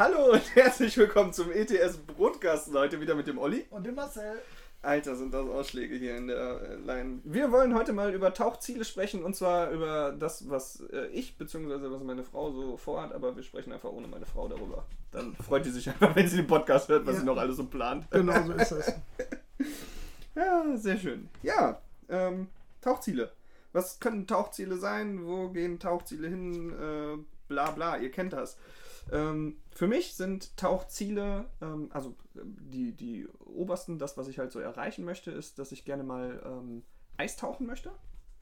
Hallo und herzlich willkommen zum ETS Brotkasten. Heute wieder mit dem Olli. Und dem Marcel. Alter, sind das Ausschläge hier in der äh, Line. Wir wollen heute mal über Tauchziele sprechen und zwar über das, was äh, ich bzw. was meine Frau so vorhat, aber wir sprechen einfach ohne meine Frau darüber. Dann freut sie sich einfach, wenn sie den Podcast hört, was ja. sie noch alles so plant. Genau so ist es. ja, sehr schön. Ja, ähm, Tauchziele. Was können Tauchziele sein? Wo gehen Tauchziele hin? Äh, bla bla, ihr kennt das. Ähm, für mich sind Tauchziele, ähm, also die, die obersten, das, was ich halt so erreichen möchte, ist, dass ich gerne mal ähm, Eistauchen möchte.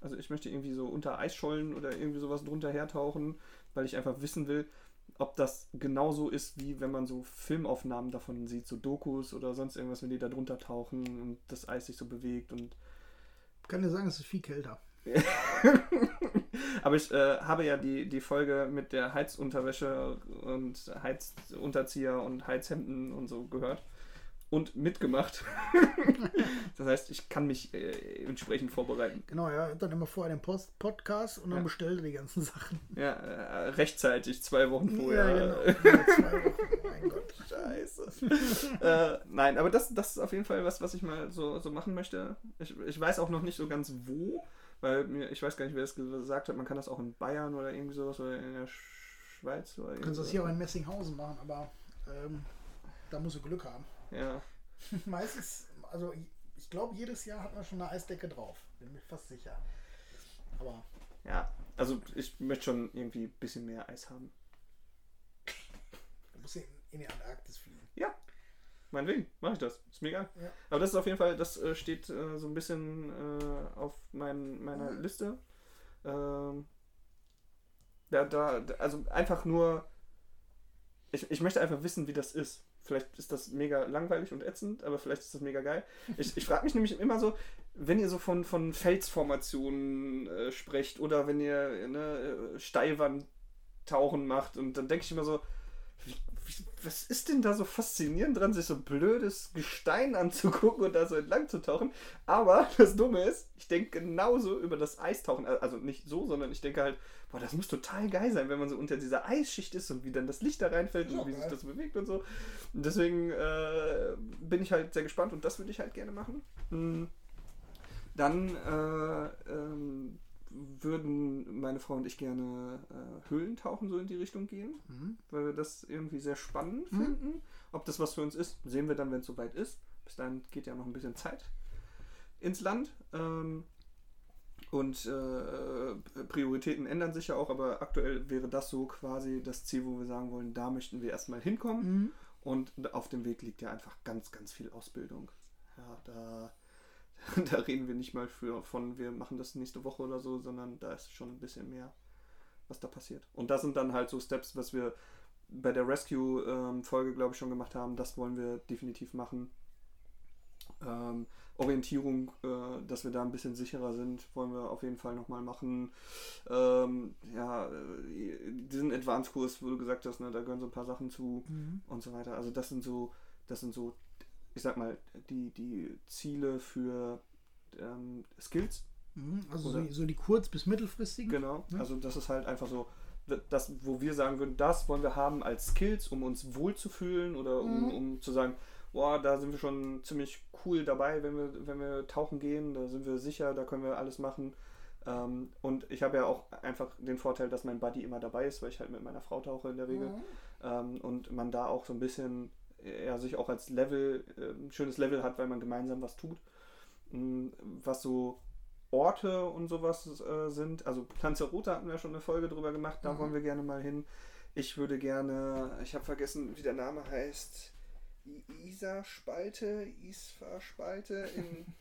Also ich möchte irgendwie so unter Eisschollen oder irgendwie sowas drunter hertauchen, weil ich einfach wissen will, ob das genauso ist, wie wenn man so Filmaufnahmen davon sieht, so Dokus oder sonst irgendwas, wenn die da drunter tauchen und das Eis sich so bewegt und. Ich kann dir sagen, es ist viel kälter. Aber ich äh, habe ja die, die Folge mit der Heizunterwäsche und Heizunterzieher und Heizhemden und so gehört und mitgemacht. das heißt, ich kann mich äh, entsprechend vorbereiten. Genau, ja, dann immer vorher den Post Podcast und dann ja. bestellt die ganzen Sachen. Ja, äh, rechtzeitig, zwei Wochen vorher. Ja, genau. Ja, zwei Wochen. Mein Gott. Scheiße. äh, nein, aber das, das ist auf jeden Fall was, was ich mal so, so machen möchte. Ich, ich weiß auch noch nicht so ganz wo. Weil mir, ich weiß gar nicht, wer das gesagt hat, man kann das auch in Bayern oder irgendwie sowas oder in der Schweiz oder Du kannst das hier auch in Messinghausen machen, aber ähm, da musst du Glück haben. Ja. Meistens, also ich glaube, jedes Jahr hat man schon eine Eisdecke drauf. Bin mir fast sicher. Aber. Ja, also ich möchte schon irgendwie ein bisschen mehr Eis haben. Du musst in, in die Antarktis fliegen. Ja, Meinetwegen, mache ich das. Ist mir egal. Ja. Aber das ist auf jeden Fall, das äh, steht äh, so ein bisschen äh, auf mein, meiner mhm. Liste. Ähm, da, da, also einfach nur, ich, ich möchte einfach wissen, wie das ist. Vielleicht ist das mega langweilig und ätzend, aber vielleicht ist das mega geil. Ich, ich frage mich nämlich immer so, wenn ihr so von, von Felsformationen äh, sprecht oder wenn ihr ne, Steilwandtauchen macht und dann denke ich immer so, was ist denn da so faszinierend dran, sich so blödes Gestein anzugucken und da so entlang zu tauchen? Aber das Dumme ist, ich denke genauso über das Eistauchen. Also nicht so, sondern ich denke halt, boah, das muss total geil sein, wenn man so unter dieser Eisschicht ist und wie dann das Licht da reinfällt und wie sich das bewegt und so. Und deswegen äh, bin ich halt sehr gespannt und das würde ich halt gerne machen. Hm. Dann äh, ähm, würden meine Frau und ich gerne äh, Höhlentauchen so in die Richtung gehen, mhm. weil wir das irgendwie sehr spannend mhm. finden. Ob das was für uns ist, sehen wir dann, wenn es soweit ist. Bis dahin geht ja noch ein bisschen Zeit ins Land. Ähm, und äh, Prioritäten ändern sich ja auch, aber aktuell wäre das so quasi das Ziel, wo wir sagen wollen, da möchten wir erstmal hinkommen. Mhm. Und auf dem Weg liegt ja einfach ganz, ganz viel Ausbildung. Ja, da da reden wir nicht mal für, von, wir machen das nächste Woche oder so, sondern da ist schon ein bisschen mehr, was da passiert. Und das sind dann halt so Steps, was wir bei der Rescue-Folge, ähm, glaube ich, schon gemacht haben. Das wollen wir definitiv machen. Ähm, Orientierung, äh, dass wir da ein bisschen sicherer sind, wollen wir auf jeden Fall nochmal machen. Ähm, ja, äh, diesen Advanced-Kurs, wo du gesagt hast, ne, da gehören so ein paar Sachen zu mhm. und so weiter. Also das sind so, das sind so ich sag mal, die, die Ziele für ähm, Skills. Mhm, also so, so, die kurz- bis mittelfristigen. Genau, ja. also das ist halt einfach so, das, wo wir sagen würden, das wollen wir haben als Skills, um uns wohlzufühlen oder um, mhm. um zu sagen, boah, da sind wir schon ziemlich cool dabei, wenn wir, wenn wir tauchen gehen, da sind wir sicher, da können wir alles machen. Ähm, und ich habe ja auch einfach den Vorteil, dass mein Buddy immer dabei ist, weil ich halt mit meiner Frau tauche in der Regel. Mhm. Ähm, und man da auch so ein bisschen er sich auch als Level, äh, ein schönes Level hat, weil man gemeinsam was tut. Mm, was so Orte und sowas äh, sind, also Lanzarote hatten wir schon eine Folge drüber gemacht, da mhm. wollen wir gerne mal hin. Ich würde gerne, ich habe vergessen, wie der Name heißt, Isar-Spalte, Isfar-Spalte in.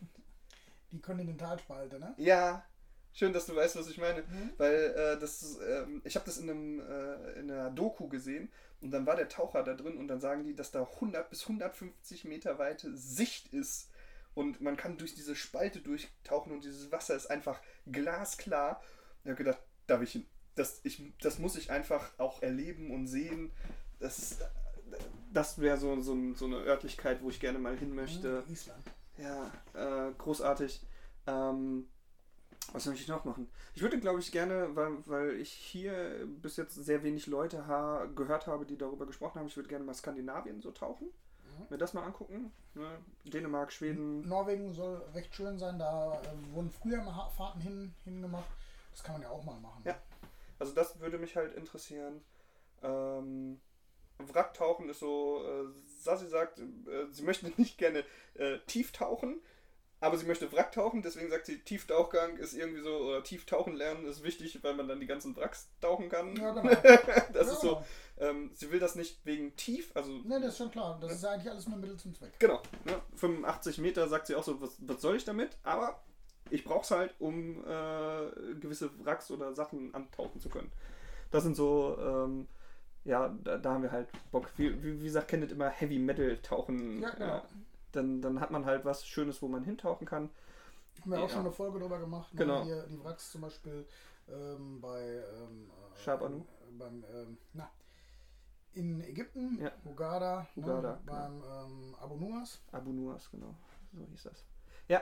Die Kontinentalspalte, ne? Ja, schön, dass du weißt, was ich meine. Mhm. Weil äh, das, ähm, ich habe das in, einem, äh, in einer Doku gesehen und dann war der Taucher da drin und dann sagen die, dass da 100 bis 150 Meter weite Sicht ist und man kann durch diese Spalte durchtauchen und dieses Wasser ist einfach glasklar. Ich habe gedacht, darf ich hin? Das, ich, das muss ich einfach auch erleben und sehen. Das, das wäre so, so, so eine Örtlichkeit, wo ich gerne mal hin möchte. Island. Ja, äh, großartig. Ähm, was möchte ich noch machen? Ich würde, glaube ich, gerne, weil, weil ich hier bis jetzt sehr wenig Leute ha gehört habe, die darüber gesprochen haben, ich würde gerne mal Skandinavien so tauchen. Mhm. Mir das mal angucken. Ne? Dänemark, Schweden. Norwegen soll recht schön sein. Da äh, wurden früher mal Fahrten hin, hingemacht. Das kann man ja auch mal machen. Ja. Also das würde mich halt interessieren. Ähm, Wracktauchen ist so, äh, Sassi sagt, äh, sie möchte nicht gerne äh, tief tauchen, aber sie möchte Wracktauchen, deswegen sagt sie, Tieftauchgang ist irgendwie so, oder Tieftauchen lernen ist wichtig, weil man dann die ganzen Wracks tauchen kann. Ja, genau. das ja, ist so, ähm, sie will das nicht wegen tief, also... Ne, das ist schon klar, das ne? ist eigentlich alles nur Mittel zum Zweck. Genau, ne? 85 Meter sagt sie auch so, was, was soll ich damit, aber ich brauche es halt, um äh, gewisse Wracks oder Sachen antauchen zu können. Das sind so... Ähm, ja, da, da, haben wir halt Bock. Wie, wie, wie gesagt, kennt immer Heavy Metal tauchen. Ja, genau. Dann, dann hat man halt was Schönes, wo man hintauchen kann. Haben wir ja. auch schon eine Folge drüber gemacht. Ne? Genau. Hier die Wracks zum Beispiel ähm, bei ähm, äh, Sharp Anu. Beim, ähm, na, in Ägypten, ja. Hugada, Hugada ne? beim genau. ähm, Abu Nuas. Abu Nuas, genau. So hieß das. Ja,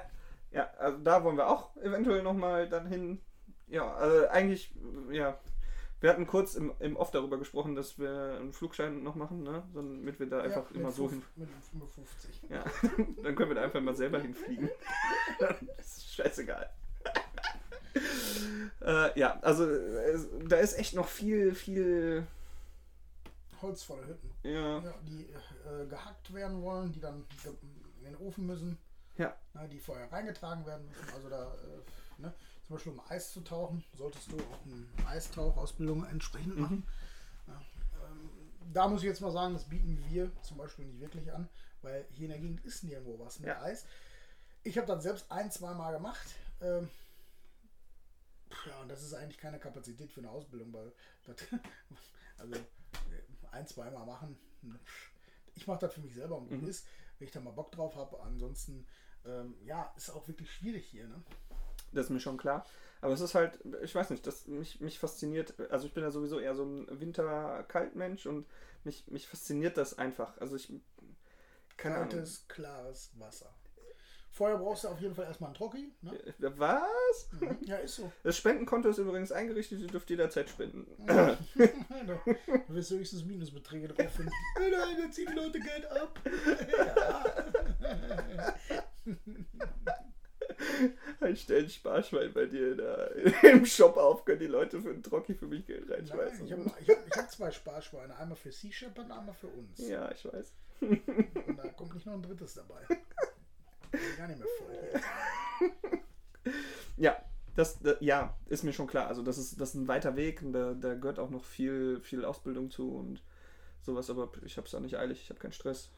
ja, also da wollen wir auch eventuell nochmal dann hin. Ja, also eigentlich, ja, wir hatten kurz im, im Off darüber gesprochen, dass wir einen Flugschein noch machen, ne? damit wir da einfach ja, immer so hin. Mit 55. Ja, dann können wir da einfach mal selber hinfliegen. das ist scheißegal. äh, ja, also äh, da ist echt noch viel, viel holzvolle Hütten. Ja. ja die äh, gehackt werden wollen, die dann in den Ofen müssen. Ja. Na, die vorher reingetragen werden müssen. Also da, äh, ne? Zum Beispiel um Eis zu tauchen, solltest du auch eine Eistauchausbildung entsprechend machen. Mhm. Ja, ähm, da muss ich jetzt mal sagen, das bieten wir zum Beispiel nicht wirklich an, weil hier in der Gegend ist nirgendwo was mit ja. Eis. Ich habe das selbst ein, zwei Mal gemacht. Ähm, ja, und das ist eigentlich keine Kapazität für eine Ausbildung, weil das, also ein, zwei Mal machen. Ich mache das für mich selber und gut mhm. ist, wenn ich da mal Bock drauf habe. Ansonsten, ähm, ja, ist auch wirklich schwierig hier. Ne? Das ist mir schon klar. Aber es ist halt, ich weiß nicht, das mich, mich fasziniert, also ich bin ja sowieso eher so ein Winter-Kaltmensch und mich, mich fasziniert das einfach. Also ich. Keine Kaltes, Ahnung. klares Wasser. Vorher brauchst du auf jeden Fall erstmal einen Trocki. Ne? Äh, was? Mhm. Ja, ist so. Das Spendenkonto ist übrigens eingerichtet, ihr dürft jederzeit spenden. Ja. du wirst höchstens Minusbeträge drauf finden. Nein, da ziehen die Leute Geld ab. ja. Ein stellen Sparschwein bei dir da im Shop auf, können die Leute für einen Trocki für mich Geld reinschmeißen. Nein, ich habe hab, hab zwei Sparschweine, einmal für Sea Shepherd und einmal für uns. Ja, ich weiß. Und da kommt nicht noch ein drittes dabei. Ich gar nicht mehr voll. Ja, das, das, ja, ist mir schon klar. Also das ist, das ist ein weiter Weg und da, da gehört auch noch viel, viel Ausbildung zu und sowas, aber ich habe es auch nicht eilig, ich habe keinen Stress.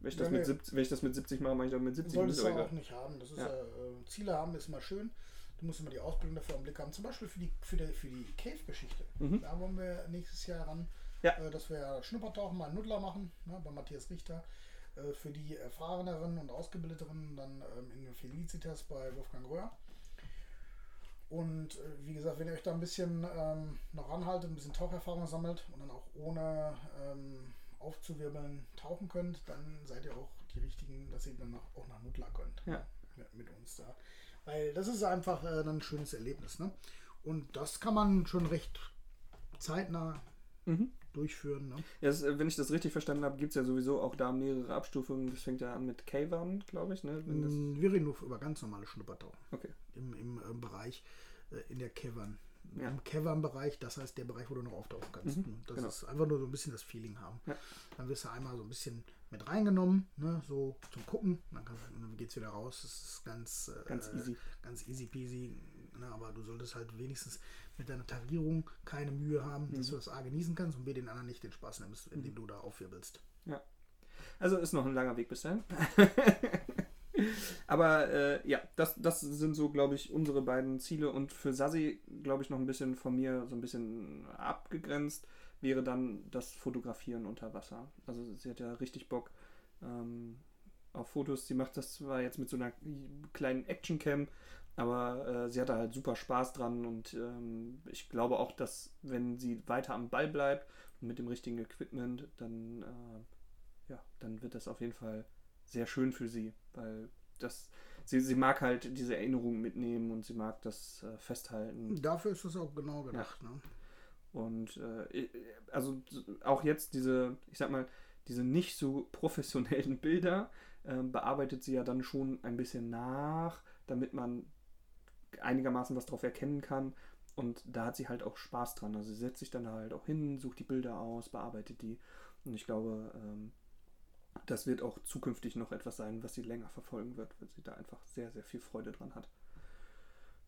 Wenn ich, das mit 70, wenn ich das mit 70 mache, mache ich das mit 70. Solltest du auch nicht haben. Das ist ja. äh, Ziele haben ist immer schön. Du musst immer die Ausbildung dafür im Blick haben. Zum Beispiel für die, für die, für die Cave-Geschichte. Mhm. Da wollen wir nächstes Jahr ran, ja. äh, dass wir Schnuppertauchen mal einen Nuddler machen, ne, bei Matthias Richter. Äh, für die erfahreneren und ausgebildeteren dann ähm, in Felicitas bei Wolfgang Röhr. Und äh, wie gesagt, wenn ihr euch da ein bisschen ähm, noch ranhaltet, ein bisschen Taucherfahrung sammelt und dann auch ohne ähm, aufzuwirbeln tauchen könnt, dann seid ihr auch die richtigen, dass ihr dann auch nach Nutla könnt. Ja. Mit, mit, uns da. Weil das ist einfach äh, ein schönes Erlebnis. Ne? Und das kann man schon recht zeitnah mhm. durchführen. Ne? Ja, das, wenn ich das richtig verstanden habe, gibt es ja sowieso auch da mehrere Abstufungen. Das fängt ja an mit K-Warn, glaube ich. Ne? Mm, wir reden nur über ganz normale Schnuppertauchen. Okay. Im, im, im Bereich äh, in der Cavern ja. im Cavern-Bereich, das heißt der Bereich, wo du noch auftauchen kannst. Mhm, das genau. ist einfach nur so ein bisschen das Feeling haben. Ja. Dann wirst du einmal so ein bisschen mit reingenommen, ne, so zum Gucken, dann, dann geht es wieder raus. Das ist ganz, äh, ganz easy. Ganz easy peasy. Ne, aber du solltest halt wenigstens mit deiner Tarierung keine Mühe haben, mhm. dass du das A genießen kannst und B den anderen nicht den Spaß nimmst, indem mhm. du da aufwirbelst. Ja. Also ist noch ein langer Weg bis dahin. Aber äh, ja, das, das sind so, glaube ich, unsere beiden Ziele. Und für Sassi, glaube ich, noch ein bisschen von mir so ein bisschen abgegrenzt, wäre dann das Fotografieren unter Wasser. Also sie hat ja richtig Bock ähm, auf Fotos. Sie macht das zwar jetzt mit so einer kleinen Actioncam, aber äh, sie hat da halt super Spaß dran und ähm, ich glaube auch, dass wenn sie weiter am Ball bleibt mit dem richtigen Equipment, dann, äh, ja, dann wird das auf jeden Fall sehr schön für sie, weil das, sie, sie mag halt diese Erinnerungen mitnehmen und sie mag das äh, festhalten. Dafür ist es auch genau gedacht. Ja. Ne? Und äh, also auch jetzt diese, ich sag mal, diese nicht so professionellen Bilder äh, bearbeitet sie ja dann schon ein bisschen nach, damit man einigermaßen was drauf erkennen kann. Und da hat sie halt auch Spaß dran. Also sie setzt sich dann halt auch hin, sucht die Bilder aus, bearbeitet die. Und ich glaube, ähm, das wird auch zukünftig noch etwas sein, was sie länger verfolgen wird, weil sie da einfach sehr, sehr viel Freude dran hat.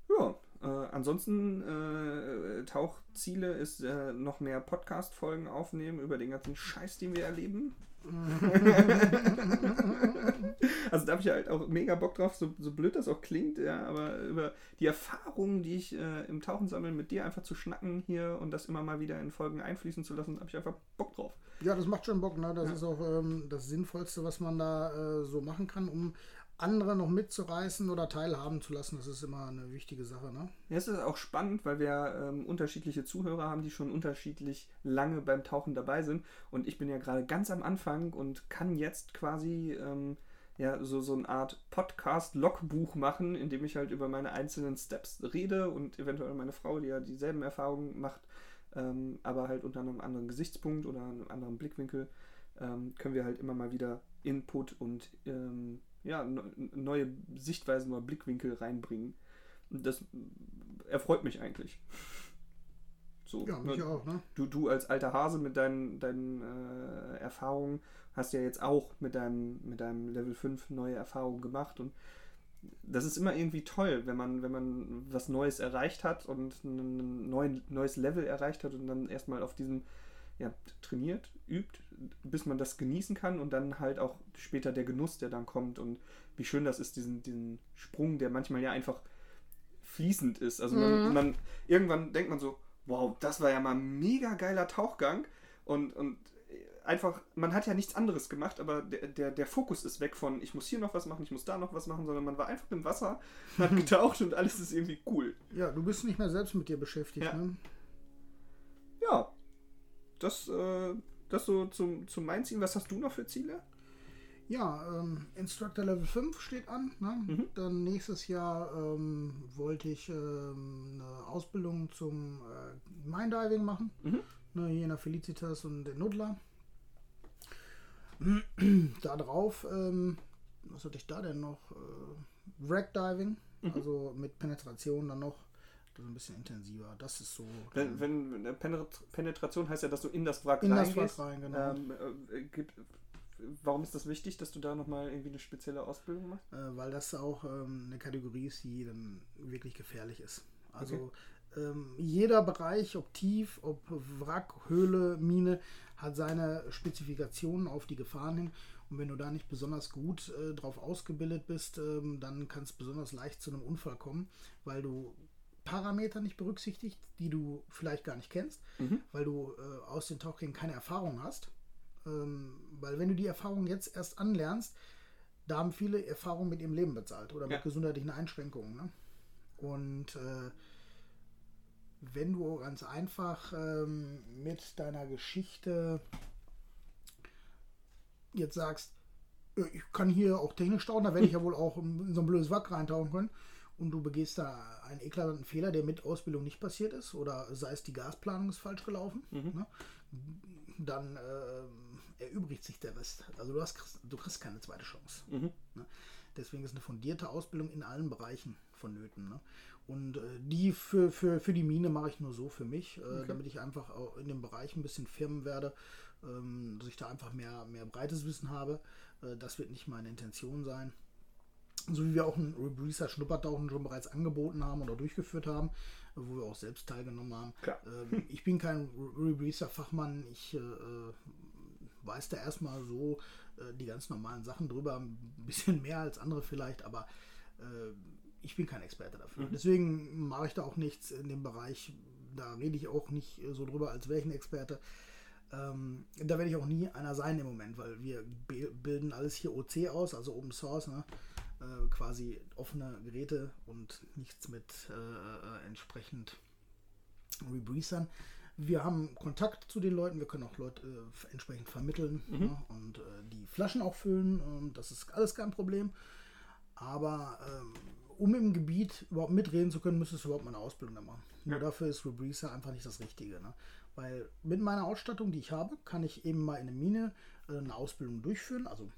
Ja, äh, ansonsten äh, Tauchziele ist äh, noch mehr Podcast-Folgen aufnehmen über den ganzen Scheiß, den wir erleben. also da habe ich halt auch mega Bock drauf, so, so blöd das auch klingt, ja, aber über die Erfahrungen, die ich äh, im Tauchen sammeln, mit dir einfach zu schnacken hier und das immer mal wieder in Folgen einfließen zu lassen, habe ich einfach Bock drauf. Ja, das macht schon Bock, ne? Das ja. ist auch ähm, das Sinnvollste, was man da äh, so machen kann, um andere noch mitzureißen oder teilhaben zu lassen, das ist immer eine wichtige Sache. Ne? Ja, es ist auch spannend, weil wir ähm, unterschiedliche Zuhörer haben, die schon unterschiedlich lange beim Tauchen dabei sind. Und ich bin ja gerade ganz am Anfang und kann jetzt quasi ähm, ja, so, so eine Art Podcast-Logbuch machen, in dem ich halt über meine einzelnen Steps rede und eventuell meine Frau, die ja dieselben Erfahrungen macht, ähm, aber halt unter einem anderen Gesichtspunkt oder einem anderen Blickwinkel, ähm, können wir halt immer mal wieder Input und ähm, ja, neue Sichtweisen oder Blickwinkel reinbringen. Und das erfreut mich eigentlich. So, ja, mich ne? auch, ne? Du, du als alter Hase mit deinen, deinen äh, Erfahrungen hast ja jetzt auch mit deinem, mit deinem Level 5 neue Erfahrungen gemacht und das ist immer irgendwie toll, wenn man, wenn man was Neues erreicht hat und ein neuen, neues Level erreicht hat und dann erstmal auf diesem ja, trainiert, übt, bis man das genießen kann und dann halt auch später der Genuss, der dann kommt und wie schön das ist, diesen, diesen Sprung, der manchmal ja einfach fließend ist. Also man, mhm. man irgendwann denkt man so, wow, das war ja mal ein mega geiler Tauchgang und, und einfach, man hat ja nichts anderes gemacht, aber der, der, der Fokus ist weg von, ich muss hier noch was machen, ich muss da noch was machen, sondern man war einfach im Wasser, hat getaucht und alles ist irgendwie cool. Ja, du bist nicht mehr selbst mit dir beschäftigt. Ja, ne? Das, äh, das so zum, zum mein Ziel. Was hast du noch für Ziele? Ja, ähm, Instructor Level 5 steht an. Ne? Mhm. Dann nächstes Jahr ähm, wollte ich ähm, eine Ausbildung zum äh, Mindiving machen. Mhm. Ne, hier in der Felicitas und in Nudler. da drauf, ähm, was hatte ich da denn noch? Äh, Wreckdiving, mhm. also mit Penetration dann noch so ein bisschen intensiver. Das ist so. Wenn, wenn Penetration heißt ja, dass du in das Wrack in reingehst. Das Wrack rein, genau. Ähm, äh, gibt, warum ist das wichtig, dass du da nochmal irgendwie eine spezielle Ausbildung machst? Äh, weil das auch ähm, eine Kategorie ist, die dann wirklich gefährlich ist. Also okay. ähm, jeder Bereich, ob tief, ob Wrack, Höhle, Mine, hat seine Spezifikationen auf die Gefahren hin. Und wenn du da nicht besonders gut äh, drauf ausgebildet bist, ähm, dann kann es besonders leicht zu einem Unfall kommen, weil du Parameter nicht berücksichtigt, die du vielleicht gar nicht kennst, mhm. weil du äh, aus den Tauchgängen keine Erfahrung hast. Ähm, weil wenn du die Erfahrung jetzt erst anlernst, da haben viele Erfahrungen mit ihrem Leben bezahlt oder ja. mit gesundheitlichen Einschränkungen. Ne? Und äh, wenn du ganz einfach ähm, mit deiner Geschichte jetzt sagst, ich kann hier auch technisch tauchen, da werde ich ja wohl auch in so ein blödes Wack reintauchen können und du begehst da einen eklatanten Fehler, der mit Ausbildung nicht passiert ist, oder sei es die Gasplanung ist falsch gelaufen, mhm. ne? dann äh, erübrigt sich der Rest. Also du, hast, du kriegst keine zweite Chance. Mhm. Ne? Deswegen ist eine fundierte Ausbildung in allen Bereichen vonnöten. Ne? Und äh, die für, für, für die Mine mache ich nur so für mich, äh, okay. damit ich einfach auch in dem Bereich ein bisschen firmen werde, ähm, dass ich da einfach mehr, mehr breites Wissen habe. Äh, das wird nicht meine Intention sein so wie wir auch ein Rebreather Schnuppertauchen schon bereits angeboten haben oder durchgeführt haben, wo wir auch selbst teilgenommen haben. Ähm, ich bin kein Rebreather Fachmann. Ich äh, weiß da erstmal so äh, die ganz normalen Sachen drüber, ein bisschen mehr als andere vielleicht, aber äh, ich bin kein Experte dafür. Mhm. Deswegen mache ich da auch nichts in dem Bereich. Da rede ich auch nicht so drüber, als wäre ich ein Experte. Ähm, da werde ich auch nie einer sein im Moment, weil wir bilden alles hier OC aus, also Open Source, ne? Äh, quasi offene Geräte und nichts mit äh, äh entsprechend Rebreathern. Wir haben Kontakt zu den Leuten, wir können auch Leute äh, entsprechend vermitteln mhm. ne? und äh, die Flaschen auch füllen. Ähm, das ist alles kein Problem. Aber ähm, um im Gebiet überhaupt mitreden zu können, müsstest du überhaupt mal eine Ausbildung machen. Ja. Nur dafür ist Rebreather einfach nicht das Richtige. Ne? Weil mit meiner Ausstattung, die ich habe, kann ich eben mal in der Mine äh, eine Ausbildung durchführen, also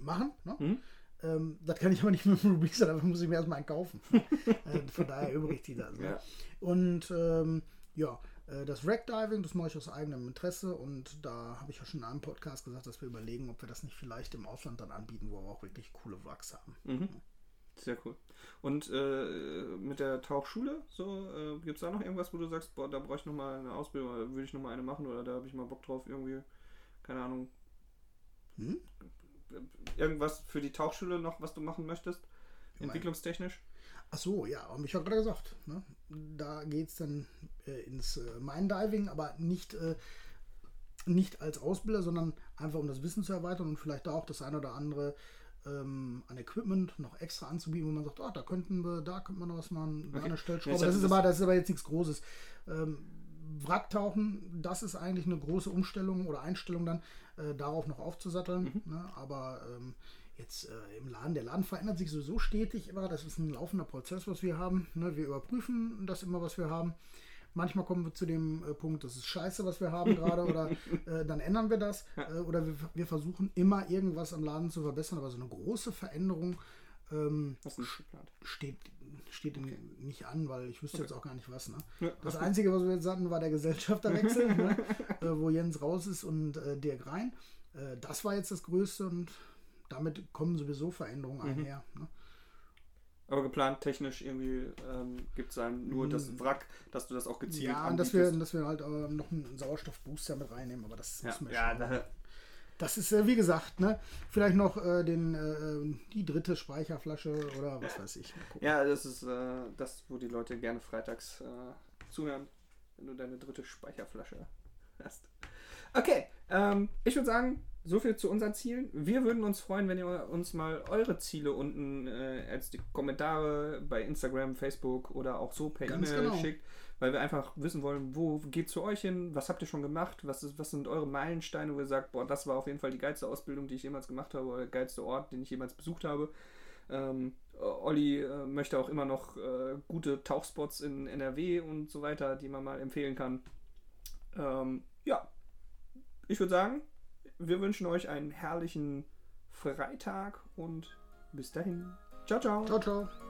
machen. Ne? Mhm. Ähm, das kann ich aber nicht mit dem Rebreather, dafür muss ich mir erstmal einen kaufen. äh, von daher übrig die das. Ne? Ja. Und ähm, ja, äh, das Wreckdiving, das mache ich aus eigenem Interesse und da habe ich ja schon in einem Podcast gesagt, dass wir überlegen, ob wir das nicht vielleicht im Ausland dann anbieten, wo wir auch wirklich coole Wracks haben. Mhm. Sehr cool. Und äh, mit der Tauchschule, so, äh, gibt es da noch irgendwas, wo du sagst, boah, da brauche ich nochmal eine Ausbildung, oder würde ich nochmal eine machen oder da habe ich mal Bock drauf, irgendwie, keine Ahnung. Hm? Irgendwas für die Tauchschule noch, was du machen möchtest? Entwicklungstechnisch? Ach so, ja, habe ich ja gerade gesagt. Ne? Da geht es dann äh, ins äh, Mine-Diving, aber nicht, äh, nicht als Ausbilder, sondern einfach um das Wissen zu erweitern und vielleicht da auch das eine oder andere ähm, an Equipment noch extra anzubieten, wo man sagt, oh, da könnten wir, da könnte man noch was machen, okay. eine Stellschraube. das, ist aber, das ist aber jetzt nichts Großes. Ähm, Wracktauchen, das ist eigentlich eine große Umstellung oder Einstellung dann, äh, darauf noch aufzusatteln. Mhm. Ne? Aber ähm, jetzt äh, im Laden, der Laden verändert sich sowieso stetig immer. Das ist ein laufender Prozess, was wir haben. Ne? Wir überprüfen das immer, was wir haben. Manchmal kommen wir zu dem äh, Punkt, das ist scheiße, was wir haben gerade, oder äh, dann ändern wir das. Äh, oder wir, wir, versuchen immer irgendwas am Laden zu verbessern, aber so eine große Veränderung ähm, steht, steht okay. nicht an, weil ich wüsste okay. jetzt auch gar nicht was. Ne? Ja, das Einzige, was wir jetzt hatten, war der Gesellschafterwechsel, ne? Äh, wo Jens raus ist und äh, Dirk rein. Äh, das war jetzt das Größte und damit kommen sowieso Veränderungen mhm. einher. Ne? Aber geplant technisch irgendwie ähm, gibt es dann nur das hm. Wrack, dass du das auch gezielt Ja, und dass wir, dass wir halt äh, noch einen Sauerstoffbooster mit reinnehmen, aber das ja, müssen wir ja, da, Das ist, äh, wie gesagt, ne, vielleicht noch äh, den, äh, die dritte Speicherflasche oder was weiß ich. Ja, das ist äh, das, wo die Leute gerne freitags äh, zuhören, wenn du deine dritte Speicherflasche hast. Okay, ähm, ich würde sagen, so viel zu unseren Zielen. Wir würden uns freuen, wenn ihr uns mal eure Ziele unten äh, als die Kommentare bei Instagram, Facebook oder auch so per E-Mail genau. schickt, weil wir einfach wissen wollen, wo geht zu euch hin, was habt ihr schon gemacht, was, ist, was sind eure Meilensteine, wo ihr sagt, boah, das war auf jeden Fall die geilste Ausbildung, die ich jemals gemacht habe oder der geilste Ort, den ich jemals besucht habe. Ähm, Olli äh, möchte auch immer noch äh, gute Tauchspots in NRW und so weiter, die man mal empfehlen kann. Ähm, ja, ich würde sagen, wir wünschen euch einen herrlichen Freitag und bis dahin. Ciao, ciao. Ciao, ciao.